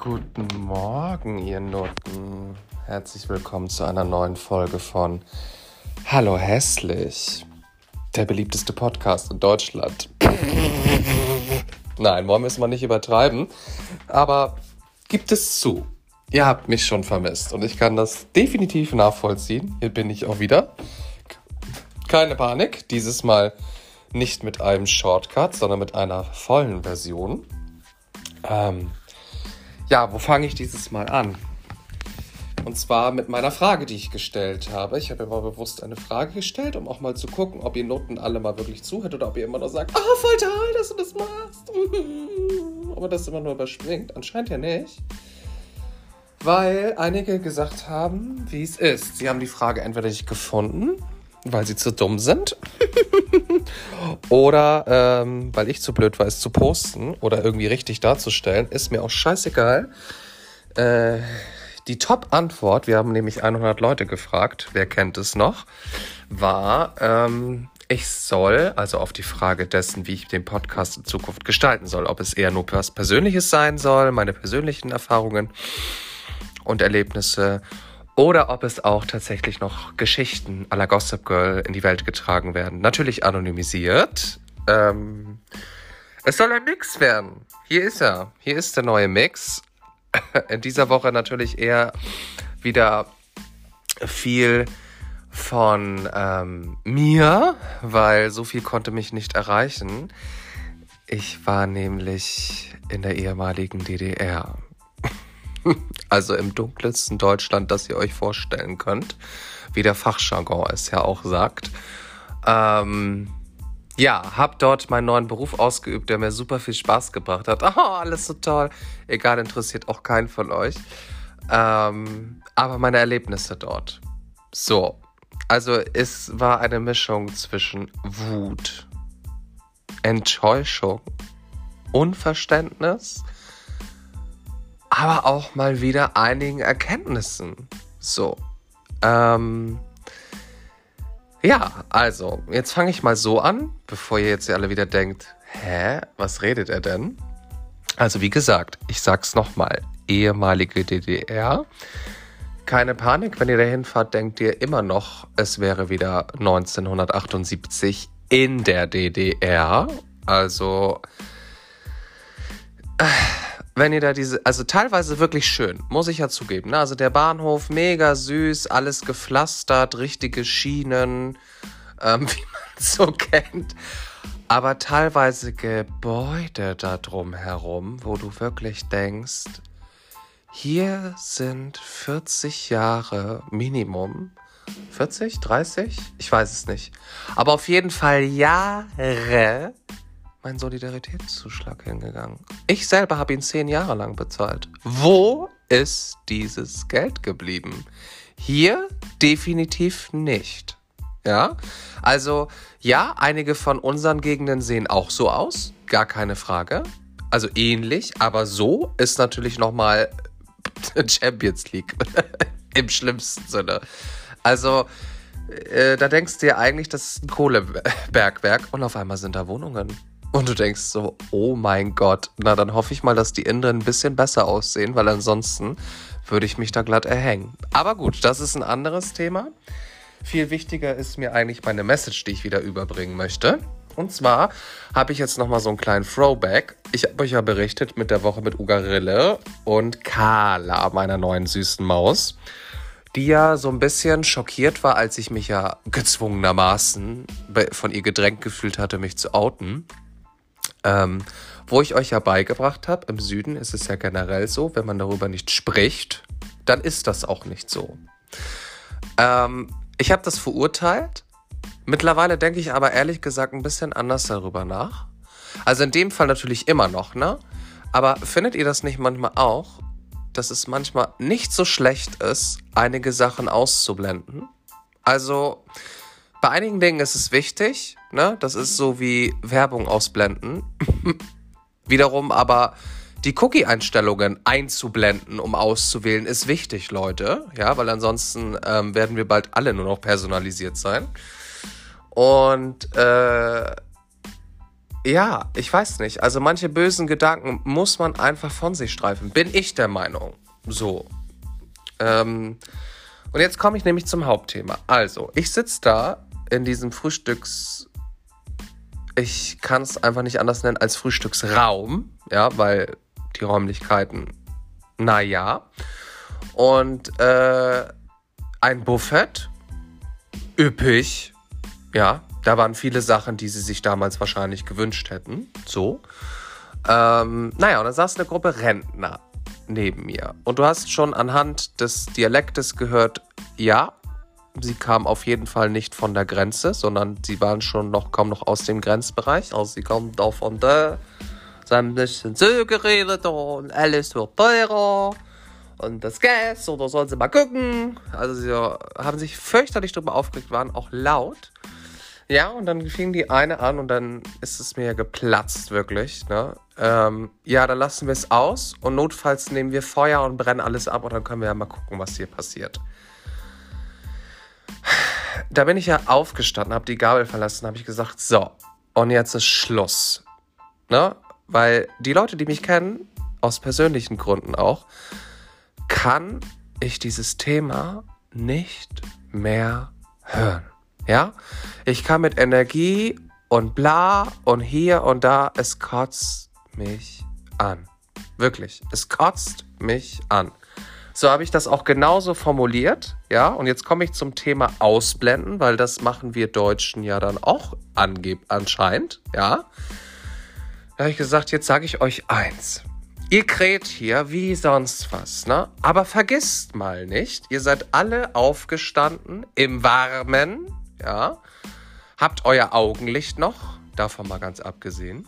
Guten Morgen, ihr Nutten. Herzlich willkommen zu einer neuen Folge von Hallo Hässlich, der beliebteste Podcast in Deutschland. Nein, wollen wir es mal nicht übertreiben, aber gibt es zu. Ihr habt mich schon vermisst und ich kann das definitiv nachvollziehen. Hier bin ich auch wieder. Keine Panik, dieses Mal nicht mit einem Shortcut, sondern mit einer vollen Version. Ähm, ja, wo fange ich dieses Mal an? Und zwar mit meiner Frage, die ich gestellt habe. Ich habe immer bewusst eine Frage gestellt, um auch mal zu gucken, ob ihr Noten alle mal wirklich zuhört oder ob ihr immer nur sagt, ah, oh, voll toll, dass du das machst. Aber das immer nur überspringt. Anscheinend ja nicht. Weil einige gesagt haben, wie es ist. Sie haben die Frage entweder nicht gefunden, weil sie zu dumm sind. oder ähm, weil ich zu blöd war, es zu posten oder irgendwie richtig darzustellen. Ist mir auch scheißegal. Äh, die Top-Antwort, wir haben nämlich 100 Leute gefragt, wer kennt es noch, war, ähm, ich soll, also auf die Frage dessen, wie ich den Podcast in Zukunft gestalten soll, ob es eher nur was Persönliches sein soll, meine persönlichen Erfahrungen und Erlebnisse, oder ob es auch tatsächlich noch Geschichten la Gossip Girl in die Welt getragen werden. Natürlich anonymisiert. Ähm, es soll ein Mix werden. Hier ist er. Hier ist der neue Mix. in dieser Woche natürlich eher wieder viel von ähm, mir, weil so viel konnte mich nicht erreichen. Ich war nämlich in der ehemaligen DDR. also im dunkelsten Deutschland, das ihr euch vorstellen könnt, wie der Fachjargon es ja auch sagt. Ähm, ja, hab dort meinen neuen Beruf ausgeübt, der mir super viel Spaß gebracht hat. Oh, alles so toll. Egal, interessiert auch keinen von euch. Ähm, aber meine Erlebnisse dort. So, also es war eine Mischung zwischen Wut, Enttäuschung, Unverständnis, aber auch mal wieder einigen Erkenntnissen. So, ähm, ja, also, jetzt fange ich mal so an, bevor ihr jetzt alle wieder denkt, hä, was redet er denn? Also, wie gesagt, ich sag's nochmal, ehemalige DDR. Keine Panik, wenn ihr dahin fahrt, denkt ihr immer noch, es wäre wieder 1978 in der DDR. Also, wenn ihr da diese, also teilweise wirklich schön, muss ich ja zugeben. Ne? Also der Bahnhof mega süß, alles gepflastert, richtige Schienen, ähm, wie man so kennt. Aber teilweise Gebäude da drumherum, wo du wirklich denkst, hier sind 40 Jahre Minimum. 40, 30? Ich weiß es nicht. Aber auf jeden Fall Jahre mein Solidaritätszuschlag hingegangen. Ich selber habe ihn zehn Jahre lang bezahlt. Wo ist dieses Geld geblieben? Hier definitiv nicht. Ja, also ja, einige von unseren Gegenden sehen auch so aus, gar keine Frage. Also ähnlich, aber so ist natürlich nochmal Champions League im schlimmsten Sinne. Also äh, da denkst du dir eigentlich, das ist ein Kohlebergwerk und auf einmal sind da Wohnungen. Und du denkst so, oh mein Gott, na dann hoffe ich mal, dass die Innen ein bisschen besser aussehen, weil ansonsten würde ich mich da glatt erhängen. Aber gut, das ist ein anderes Thema. Viel wichtiger ist mir eigentlich meine Message, die ich wieder überbringen möchte. Und zwar habe ich jetzt nochmal so einen kleinen Throwback. Ich habe euch ja berichtet mit der Woche mit Ugarille und Carla, meiner neuen süßen Maus, die ja so ein bisschen schockiert war, als ich mich ja gezwungenermaßen von ihr gedrängt gefühlt hatte, mich zu outen. Ähm, wo ich euch ja beigebracht habe, im Süden ist es ja generell so, wenn man darüber nicht spricht, dann ist das auch nicht so. Ähm, ich habe das verurteilt. Mittlerweile denke ich aber ehrlich gesagt ein bisschen anders darüber nach. Also in dem Fall natürlich immer noch, ne? Aber findet ihr das nicht manchmal auch, dass es manchmal nicht so schlecht ist, einige Sachen auszublenden? Also bei einigen Dingen ist es wichtig, ne? Das ist so wie Werbung ausblenden. Wiederum aber die Cookie-Einstellungen einzublenden, um auszuwählen, ist wichtig, Leute. Ja, weil ansonsten ähm, werden wir bald alle nur noch personalisiert sein. Und äh, ja, ich weiß nicht. Also manche bösen Gedanken muss man einfach von sich streifen. Bin ich der Meinung. So. Ähm, und jetzt komme ich nämlich zum Hauptthema. Also, ich sitze da in diesem Frühstücks. Ich kann es einfach nicht anders nennen als Frühstücksraum. Ja, weil die Räumlichkeiten, naja. Und äh, ein Buffet. Üppig. Ja, da waren viele Sachen, die sie sich damals wahrscheinlich gewünscht hätten. So. Ähm, naja, und dann saß eine Gruppe Rentner neben mir. Und du hast schon anhand des Dialektes gehört, ja, sie kam auf jeden Fall nicht von der Grenze, sondern sie waren schon noch, kommen noch aus dem Grenzbereich. Also sie kommen da von da, sie haben ein bisschen so geredet und alles wird teurer und das Gas oder sollen sie mal gucken. Also sie haben sich fürchterlich darüber aufgeregt, waren auch laut. Ja, und dann fing die eine an und dann ist es mir geplatzt, wirklich. Ne? Ähm, ja, dann lassen wir es aus und notfalls nehmen wir Feuer und brennen alles ab und dann können wir ja mal gucken, was hier passiert. Da bin ich ja aufgestanden, habe die Gabel verlassen, habe ich gesagt, so, und jetzt ist Schluss. Ne? Weil die Leute, die mich kennen, aus persönlichen Gründen auch, kann ich dieses Thema nicht mehr hören. Ja? Ich kann mit Energie und bla und hier und da, es kotzt mich an. Wirklich, es kotzt mich an. So habe ich das auch genauso formuliert, ja. Und jetzt komme ich zum Thema Ausblenden, weil das machen wir Deutschen ja dann auch angeb anscheinend, ja. Da habe ich gesagt, jetzt sage ich euch eins. Ihr kräht hier wie sonst was, ne? Aber vergisst mal nicht, ihr seid alle aufgestanden im Warmen, ja. Habt euer Augenlicht noch, davon mal ganz abgesehen.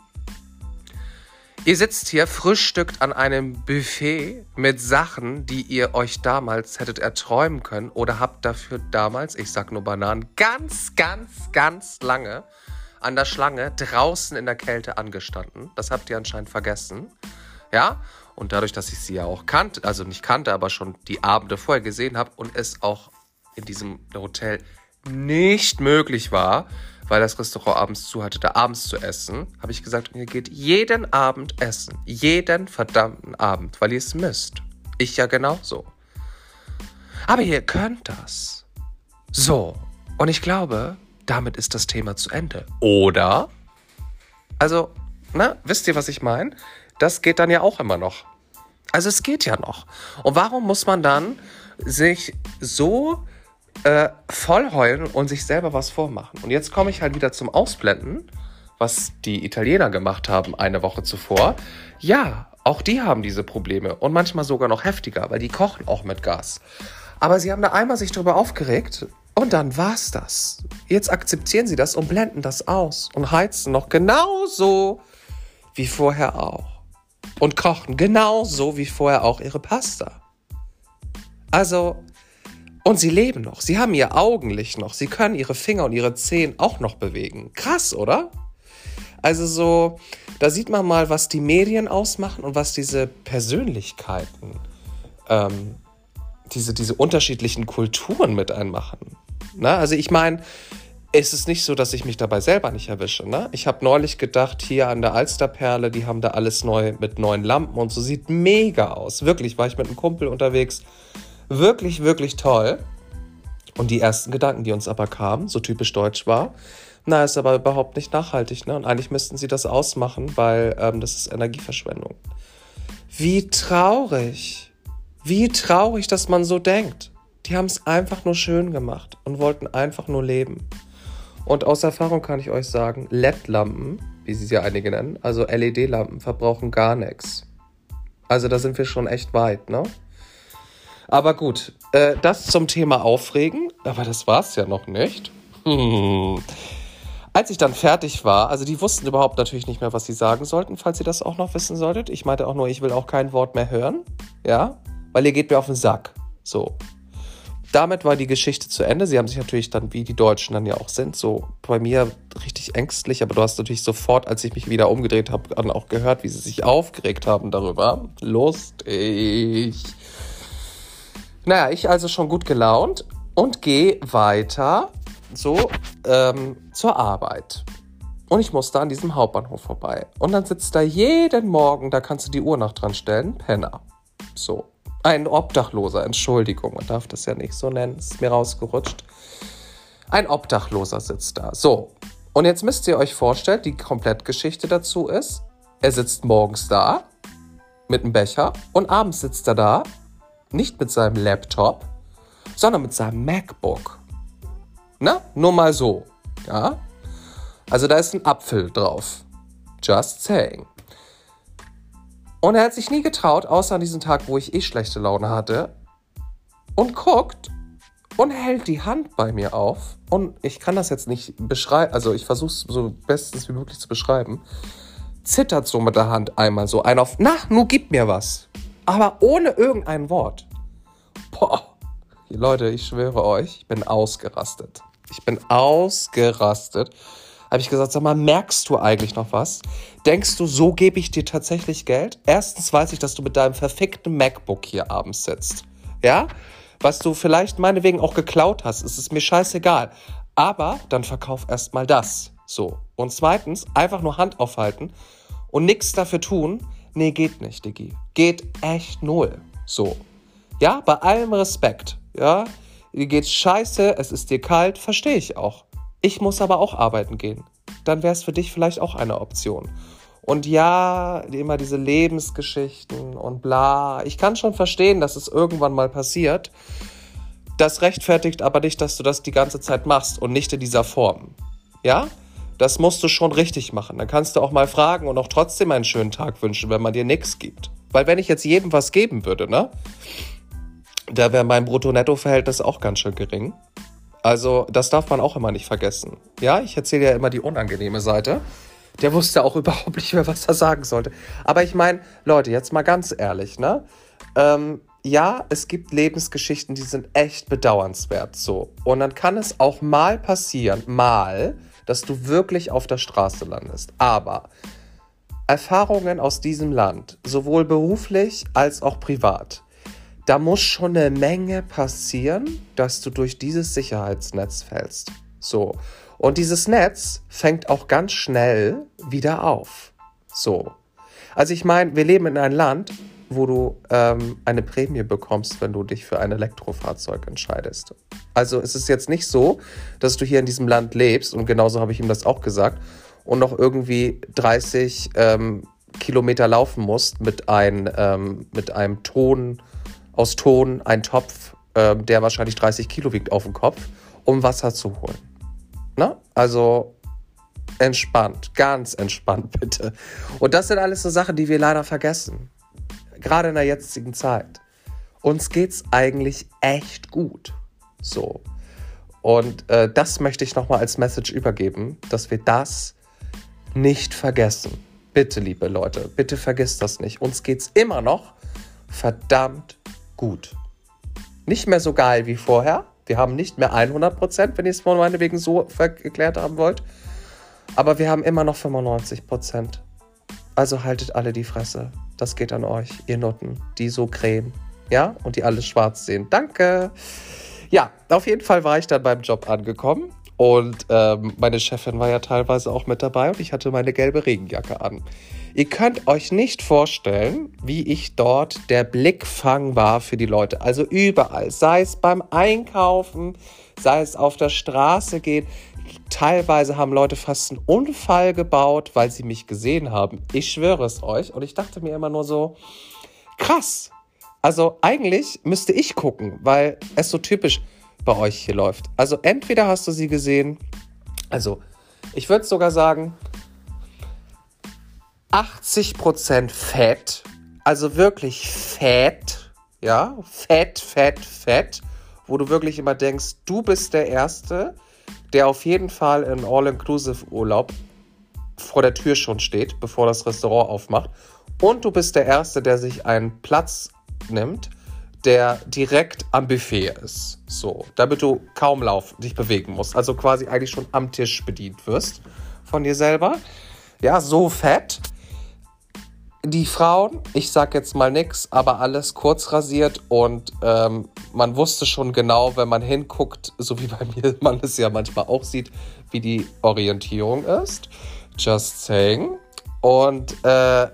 Ihr sitzt hier, frühstückt an einem Buffet mit Sachen, die ihr euch damals hättet erträumen können oder habt dafür damals, ich sag nur Bananen, ganz, ganz, ganz lange an der Schlange draußen in der Kälte angestanden. Das habt ihr anscheinend vergessen. Ja? Und dadurch, dass ich sie ja auch kannte, also nicht kannte, aber schon die Abende vorher gesehen habe und es auch in diesem Hotel nicht möglich war, weil das Restaurant abends zu hatte, da abends zu essen, habe ich gesagt, ihr geht jeden Abend essen. Jeden verdammten Abend, weil ihr es müsst. Ich ja genauso. Aber ihr könnt das. So. Und ich glaube, damit ist das Thema zu Ende. Oder? Also, na, wisst ihr, was ich meine? Das geht dann ja auch immer noch. Also es geht ja noch. Und warum muss man dann sich so äh, voll heulen und sich selber was vormachen. Und jetzt komme ich halt wieder zum Ausblenden, was die Italiener gemacht haben eine Woche zuvor. Ja, auch die haben diese Probleme und manchmal sogar noch heftiger, weil die kochen auch mit Gas. Aber sie haben da einmal sich darüber aufgeregt und dann war's das. Jetzt akzeptieren sie das und blenden das aus und heizen noch genauso wie vorher auch. Und kochen genauso wie vorher auch ihre Pasta. Also, und sie leben noch. Sie haben ihr Augenlicht noch. Sie können ihre Finger und ihre Zehen auch noch bewegen. Krass, oder? Also so, da sieht man mal, was die Medien ausmachen und was diese Persönlichkeiten, ähm, diese, diese unterschiedlichen Kulturen mit einmachen. Na, also ich meine, es ist nicht so, dass ich mich dabei selber nicht erwische. Ne? Ich habe neulich gedacht, hier an der Alsterperle, die haben da alles neu mit neuen Lampen und so sieht mega aus. Wirklich, war ich mit einem Kumpel unterwegs Wirklich, wirklich toll. Und die ersten Gedanken, die uns aber kamen, so typisch deutsch war, na, ist aber überhaupt nicht nachhaltig. Ne? Und eigentlich müssten sie das ausmachen, weil ähm, das ist Energieverschwendung. Wie traurig. Wie traurig, dass man so denkt. Die haben es einfach nur schön gemacht und wollten einfach nur leben. Und aus Erfahrung kann ich euch sagen, LED-Lampen, wie sie ja einige nennen, also LED-Lampen, verbrauchen gar nichts. Also da sind wir schon echt weit, ne? Aber gut, äh, das zum Thema Aufregen. Aber das war es ja noch nicht. Hm. Als ich dann fertig war, also die wussten überhaupt natürlich nicht mehr, was sie sagen sollten, falls ihr das auch noch wissen solltet. Ich meinte auch nur, ich will auch kein Wort mehr hören. Ja, weil ihr geht mir auf den Sack. So. Damit war die Geschichte zu Ende. Sie haben sich natürlich dann, wie die Deutschen dann ja auch sind, so bei mir richtig ängstlich. Aber du hast natürlich sofort, als ich mich wieder umgedreht habe, dann auch gehört, wie sie sich aufgeregt haben darüber. Lustig. Naja, ich also schon gut gelaunt und gehe weiter so ähm, zur Arbeit. Und ich musste an diesem Hauptbahnhof vorbei. Und dann sitzt da jeden Morgen, da kannst du die Uhr noch dran stellen, Penner. So. Ein Obdachloser, Entschuldigung, man darf das ja nicht so nennen, ist mir rausgerutscht. Ein Obdachloser sitzt da. So. Und jetzt müsst ihr euch vorstellen, die Komplettgeschichte dazu ist, er sitzt morgens da mit einem Becher und abends sitzt er da, nicht mit seinem Laptop, sondern mit seinem MacBook. Na, nur mal so. Ja? Also da ist ein Apfel drauf. Just saying. Und er hat sich nie getraut, außer an diesem Tag, wo ich eh schlechte Laune hatte, und guckt und hält die Hand bei mir auf. Und ich kann das jetzt nicht beschreiben, also ich versuche es so bestens wie möglich zu beschreiben. Zittert so mit der Hand einmal so ein auf, na, nu gib mir was. Aber ohne irgendein Wort. Boah. Leute, ich schwöre euch, ich bin ausgerastet. Ich bin ausgerastet. Habe ich gesagt, sag mal, merkst du eigentlich noch was? Denkst du, so gebe ich dir tatsächlich Geld? Erstens weiß ich, dass du mit deinem verfickten MacBook hier abends sitzt. Ja? Was du vielleicht meinetwegen auch geklaut hast, ist es mir scheißegal. Aber dann verkauf erstmal das. So. Und zweitens, einfach nur Hand aufhalten und nichts dafür tun. Nee, geht nicht, Diggi. Geht echt null. So. Ja, bei allem Respekt. Ja, dir geht's scheiße, es ist dir kalt, verstehe ich auch. Ich muss aber auch arbeiten gehen. Dann wäre es für dich vielleicht auch eine Option. Und ja, immer diese Lebensgeschichten und bla. Ich kann schon verstehen, dass es irgendwann mal passiert. Das rechtfertigt aber nicht, dass du das die ganze Zeit machst und nicht in dieser Form. Ja? Das musst du schon richtig machen. Dann kannst du auch mal fragen und auch trotzdem einen schönen Tag wünschen, wenn man dir nichts gibt. Weil wenn ich jetzt jedem was geben würde, ne? da wäre mein Brutto-Netto-Verhältnis auch ganz schön gering. Also, das darf man auch immer nicht vergessen. Ja, ich erzähle ja immer die unangenehme Seite. Der wusste auch überhaupt nicht mehr, was er sagen sollte. Aber ich meine, Leute, jetzt mal ganz ehrlich, ne? Ähm, ja, es gibt Lebensgeschichten, die sind echt bedauernswert so. Und dann kann es auch mal passieren, mal, dass du wirklich auf der Straße landest. Aber Erfahrungen aus diesem Land, sowohl beruflich als auch privat, da muss schon eine Menge passieren, dass du durch dieses Sicherheitsnetz fällst. So. Und dieses Netz fängt auch ganz schnell wieder auf. So. Also ich meine, wir leben in einem Land, wo du ähm, eine Prämie bekommst, wenn du dich für ein Elektrofahrzeug entscheidest. Also es ist jetzt nicht so, dass du hier in diesem Land lebst, und genauso habe ich ihm das auch gesagt, und noch irgendwie 30 ähm, Kilometer laufen musst mit, ein, ähm, mit einem Ton aus Ton einen Topf, äh, der wahrscheinlich 30 Kilo wiegt, auf dem Kopf, um Wasser zu holen. Na? Also entspannt, ganz entspannt bitte. Und das sind alles so Sachen, die wir leider vergessen. Gerade in der jetzigen Zeit. Uns geht's eigentlich echt gut. So. Und äh, das möchte ich nochmal als Message übergeben, dass wir das nicht vergessen. Bitte, liebe Leute, bitte vergisst das nicht. Uns geht's immer noch verdammt gut. Nicht mehr so geil wie vorher. Wir haben nicht mehr 100 Prozent, wenn ihr es meinetwegen so erklärt haben wollt. Aber wir haben immer noch 95 Prozent. Also haltet alle die Fresse. Das geht an euch, ihr Nutten, die so krähen. Ja, und die alles schwarz sehen. Danke. Ja, auf jeden Fall war ich dann beim Job angekommen. Und ähm, meine Chefin war ja teilweise auch mit dabei und ich hatte meine gelbe Regenjacke an. Ihr könnt euch nicht vorstellen, wie ich dort der Blickfang war für die Leute. Also überall, sei es beim Einkaufen, sei es auf der Straße gehen. Teilweise haben Leute fast einen Unfall gebaut, weil sie mich gesehen haben. Ich schwöre es euch. Und ich dachte mir immer nur so, krass. Also eigentlich müsste ich gucken, weil es so typisch bei euch hier läuft. Also entweder hast du sie gesehen, also ich würde sogar sagen, 80% Fett, also wirklich Fett, ja, Fett, Fett, Fett, wo du wirklich immer denkst, du bist der Erste, der auf jeden Fall in All-Inclusive-Urlaub vor der Tür schon steht, bevor das Restaurant aufmacht. Und du bist der Erste, der sich einen Platz nimmt, der direkt am Buffet ist. So, damit du kaum laufen, dich bewegen musst. Also quasi eigentlich schon am Tisch bedient wirst von dir selber. Ja, so fett. Die Frauen, ich sag jetzt mal nix, aber alles kurz rasiert und ähm, man wusste schon genau, wenn man hinguckt, so wie bei mir man es ja manchmal auch sieht, wie die Orientierung ist. Just saying. Und äh,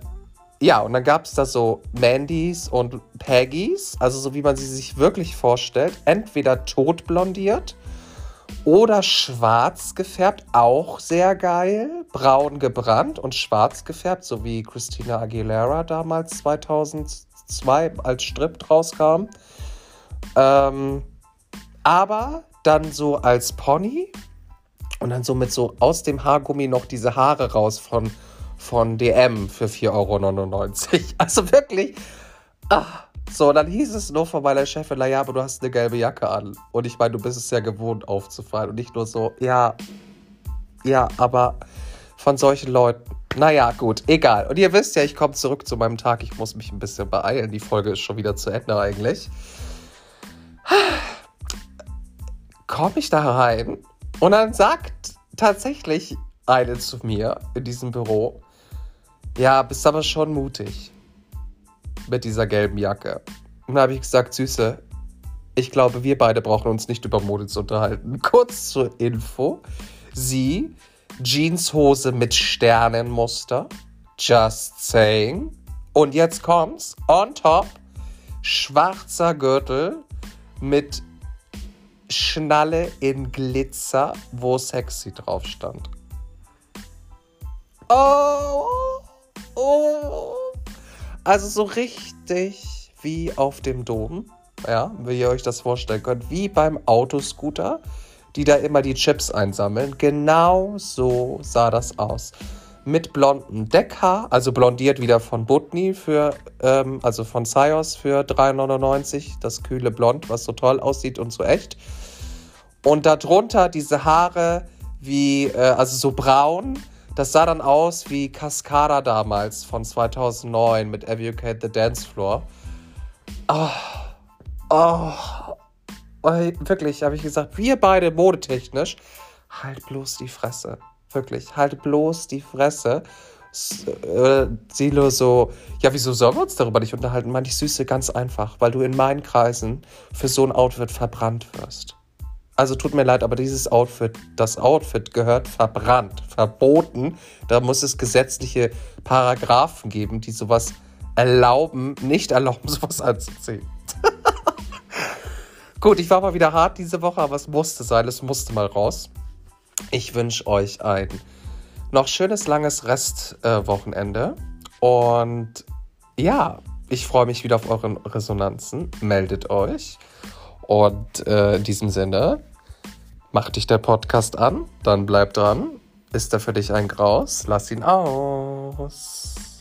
ja, und dann gab es da so Mandys und Paggys, also so wie man sie sich wirklich vorstellt. Entweder totblondiert oder schwarz gefärbt, auch sehr geil. Braun gebrannt und schwarz gefärbt, so wie Christina Aguilera damals 2002 als Strip rauskam. Ähm, aber dann so als Pony und dann so mit so aus dem Haargummi noch diese Haare raus von, von DM für 4,99 Euro. Also wirklich. Ach. So, dann hieß es nur von meiner Chefin, naja, aber du hast eine gelbe Jacke an. Und ich meine, du bist es ja gewohnt aufzufallen. Und nicht nur so, ja, ja, aber von solchen Leuten. Naja, gut, egal. Und ihr wisst ja, ich komme zurück zu meinem Tag. Ich muss mich ein bisschen beeilen. Die Folge ist schon wieder zu Ende eigentlich. Komme ich da rein und dann sagt tatsächlich eine zu mir in diesem Büro, ja, bist aber schon mutig mit dieser gelben Jacke. Und da habe ich gesagt, Süße, ich glaube, wir beide brauchen uns nicht über Mode zu unterhalten. Kurz zur Info. Sie, Jeanshose mit Sternenmuster. Just saying. Und jetzt kommt's. On top, schwarzer Gürtel mit Schnalle in Glitzer, wo sexy drauf stand. Oh, oh. Also so richtig wie auf dem Dom. Ja, wie ihr euch das vorstellen könnt. Wie beim Autoscooter, die da immer die Chips einsammeln. Genau so sah das aus. Mit blondem Deckhaar, also blondiert wieder von Butni für, ähm, also von Sios für 3,99. Das kühle Blond, was so toll aussieht und so echt. Und darunter diese Haare wie, äh, also so braun. Das sah dann aus wie Cascada damals von 2009 mit Educate the Dance Floor. Oh, oh, wirklich, habe ich gesagt, wir beide modetechnisch, halt bloß die Fresse. Wirklich, halt bloß die Fresse. Äh, Silo so, ja, wieso sollen wir uns darüber nicht unterhalten? Meinte ich, Süße, ganz einfach, weil du in meinen Kreisen für so ein Outfit verbrannt wirst. Also tut mir leid, aber dieses Outfit, das Outfit gehört verbrannt, verboten. Da muss es gesetzliche Paragraphen geben, die sowas erlauben, nicht erlauben, sowas anzuziehen. Gut, ich war mal wieder hart diese Woche, aber es musste sein, es musste mal raus. Ich wünsche euch ein noch schönes, langes Restwochenende. Äh, und ja, ich freue mich wieder auf euren Resonanzen. Meldet euch. Und äh, in diesem Sinne, macht dich der Podcast an, dann bleib dran. Ist er für dich ein Graus? Lass ihn aus.